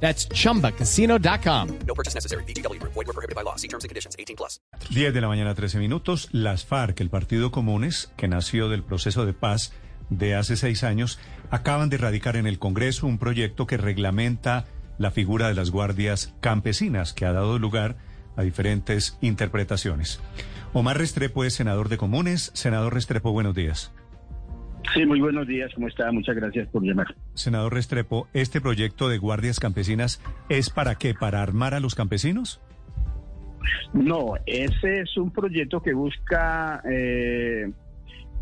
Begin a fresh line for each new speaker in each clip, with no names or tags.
That's chumbacasino.com.
No purchase necessary. BGW. Void were prohibited by law. See terms and conditions. 18 plus.
10 de la mañana, 13 minutos. Las FARC, el Partido Comunes, que nació del proceso de paz de hace seis años, acaban de radicar en el Congreso un proyecto que reglamenta la figura de las guardias campesinas, que ha dado lugar a diferentes interpretaciones. Omar Restrepo es senador de Comunes. Senador Restrepo, buenos días.
Sí, muy buenos días, ¿cómo está? Muchas gracias por llamar.
Senador Restrepo, ¿este proyecto de guardias campesinas es para qué? ¿Para armar a los campesinos?
No, ese es un proyecto que busca eh,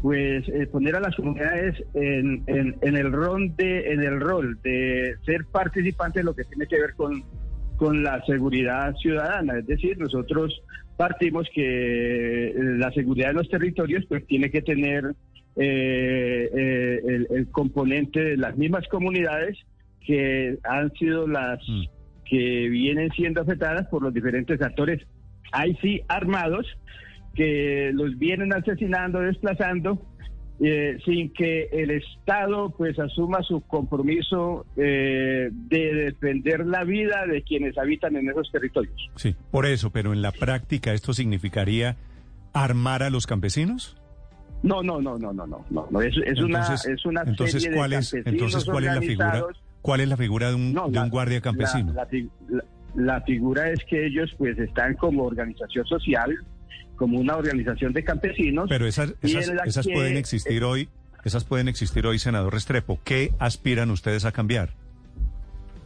pues eh, poner a las comunidades en, en, en, el rol de en el rol de ser participantes de lo que tiene que ver con, con la seguridad ciudadana. Es decir, nosotros partimos que la seguridad de los territorios pues tiene que tener eh, eh, el, el, componente de las mismas comunidades que han sido las mm. que vienen siendo afectadas por los diferentes actores, ahí sí armados, que los vienen asesinando, desplazando, eh, sin que el Estado pues asuma su compromiso eh, de defender la vida de quienes habitan en esos territorios.
Sí, por eso, pero en la práctica esto significaría armar a los campesinos.
No, no, no, no, no, no, no. Es, es
entonces,
una, es una
entonces,
serie
¿cuál
de
es, entonces, ¿cuál es la figura? ¿Cuál es la figura de un,
No,
de
la-
un guardia campesino?
La, la- la figura es que ellos pues están como organización social, como una organización de campesinos.
Pero esas, esas, esas
que-
pueden existir hoy, esas pueden existir hoy, senador Restrepo. ¿Qué aspiran ustedes a cambiar?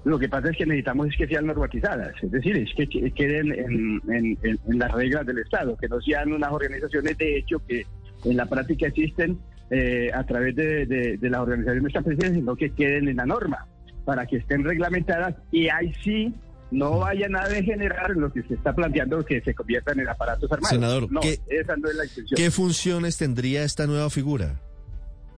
Lo que pasa es que necesitamos es que sean normatizadas, es decir, es que que- queden en, en- en- en las reglas del Estado, que no sean unas organizaciones de hecho que en la práctica existen eh, a través de, de- de las organizaciones campesinas, sino que queden en la norma, para que estén reglamentadas y ahí sí no vaya nada de generar lo que se está planteando que se conviertan en aparatos armados.
Senador,
no,
¿qué-
esa no es la intención.
¿Qué funciones tendría esta nueva figura?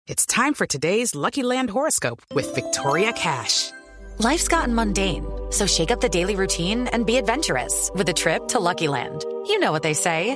It's time for today's Lucky Land horoscope with Victoria Cash.
Life's gotten mundane, so shake up the daily routine and be adventurous with a trip to Lucky Land. You know what they say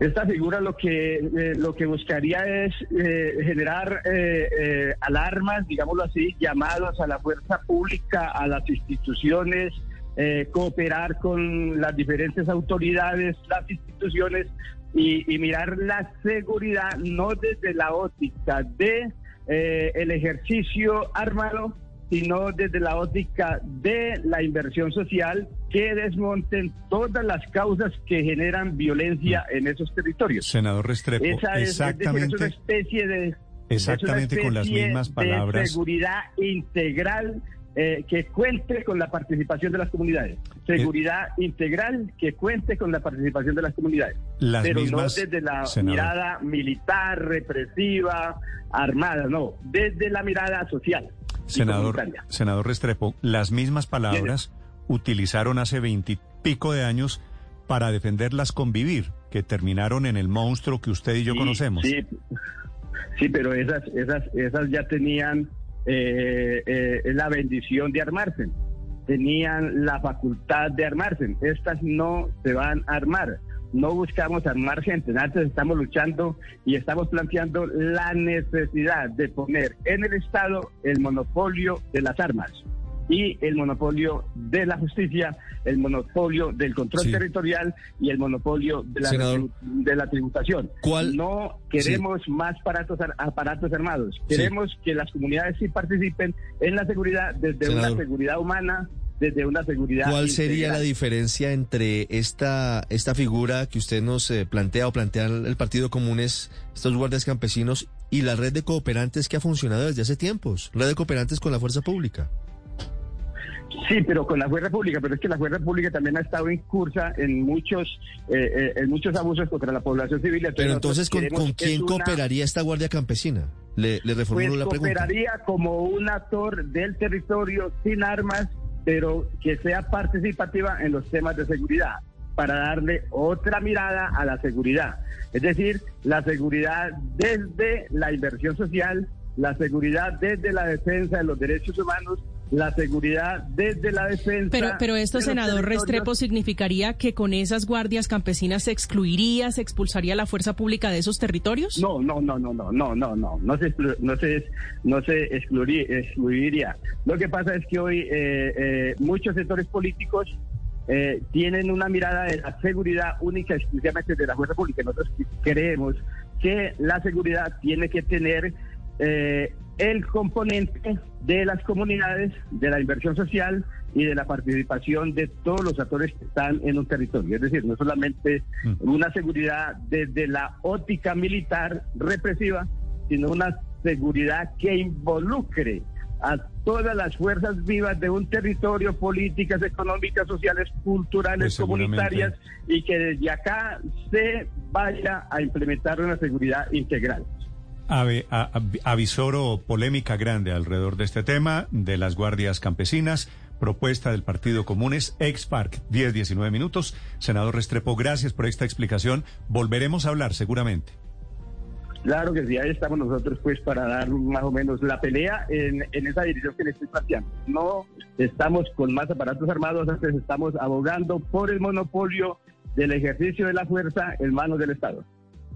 Esta figura lo que eh, lo que buscaría es eh, generar eh, eh, alarmas, digámoslo así, llamados a la fuerza pública, a las instituciones, eh, cooperar con las diferentes autoridades, las instituciones y, mirar la seguridad no desde la óptica de el ejercicio armado, sino desde la óptica de la inversión social que desmonten todas las causas que generan violencia en esos territorios.
Senador Restrepo,
Esa es, es decir, es una
exactamente,
especie de
exactamente
es una
con las mismas
de
palabras.
seguridad integral eh, que cuente con la participación de las comunidades.
Eh,
Seguridad integral que cuente con la participación de las comunidades.
Las
Pero
mismas,
no desde la
senador.
mirada militar, represiva, armada, no, desde la mirada social.
Senador, senador Restrepo, las mismas palabras utilizaron hace veintipico de años para defenderlas convivir, que terminaron en el monstruo que usted y yo
Sí,
conocemos.
Sí, sí, pero esas, esas, esas ya tenían eh, eh, la bendición de armarse, tenían la facultad de armarse. Estas no se van a armar. No buscamos armar gente, antes estamos luchando y estamos planteando la necesidad de poner en el Estado el monopolio de las armas y el monopolio de la justicia, el monopolio del control
Sí.
territorial y el monopolio de la,
Senador,
retribu- de la tributación.
¿cuál-
No queremos más aparatos, ar- aparatos armados. Queremos que las comunidades sí participen en la seguridad desde
Senador.
una seguridad humana, desde una seguridad.
¿Cuál sería la diferencia entre esta, esta figura que usted nos eh, plantea o plantea el Partido Comunes, estos guardias campesinos, y la red de cooperantes que ha funcionado desde hace tiempos? Red de cooperantes con la fuerza pública.
Sí, pero con la fuerza pública, pero es que la fuerza pública también ha estado en cursa en muchos eh, eh, en muchos abusos contra la población civil.
Pero entonces, ¿con,
queremos
¿con
que
quién
una-
cooperaría esta Guardia Campesina? Le, le reformulo
Pues
la pregunta.
cooperaría como un actor del territorio sin armas, pero que sea participativa en los temas de seguridad, para darle otra mirada a la seguridad. Es decir, la seguridad desde la inversión social, la seguridad desde la defensa de los derechos humanos, la seguridad desde la defensa.
Pero, pero esto,
de
senador. Restrepo, significaría que con esas guardias campesinas se excluiría, se expulsaría la fuerza pública de esos territorios.
No, no, no, no, no, no, no, no, no se, no se, no se excluiría, excluiría. Lo que pasa es que hoy eh, eh, muchos sectores políticos eh, tienen una mirada de la seguridad única exclusivamente de la fuerza pública. Nosotros creemos que la seguridad tiene que tener eh, el componente de las comunidades, de la inversión social y de la participación de todos los actores que están en un territorio. Es decir, no solamente una seguridad desde la óptica militar represiva, sino una seguridad que involucre a todas las fuerzas vivas de un territorio, políticas, económicas, sociales, culturales,
Pues
comunitarias, y que desde acá se vaya a implementar una seguridad integral.
Avisoro polémica grande alrededor de este tema de las guardias campesinas. Propuesta del Partido Comunes, ex FARC, 10-19 minutos. Senador Restrepo, gracias por esta explicación. Volveremos a hablar seguramente.
Claro que sí, ahí estamos nosotros pues para dar más o menos la pelea en, en esa dirección que le estoy planteando. No estamos con más aparatos armados, antes estamos abogando por el monopolio del ejercicio de la fuerza en manos del Estado.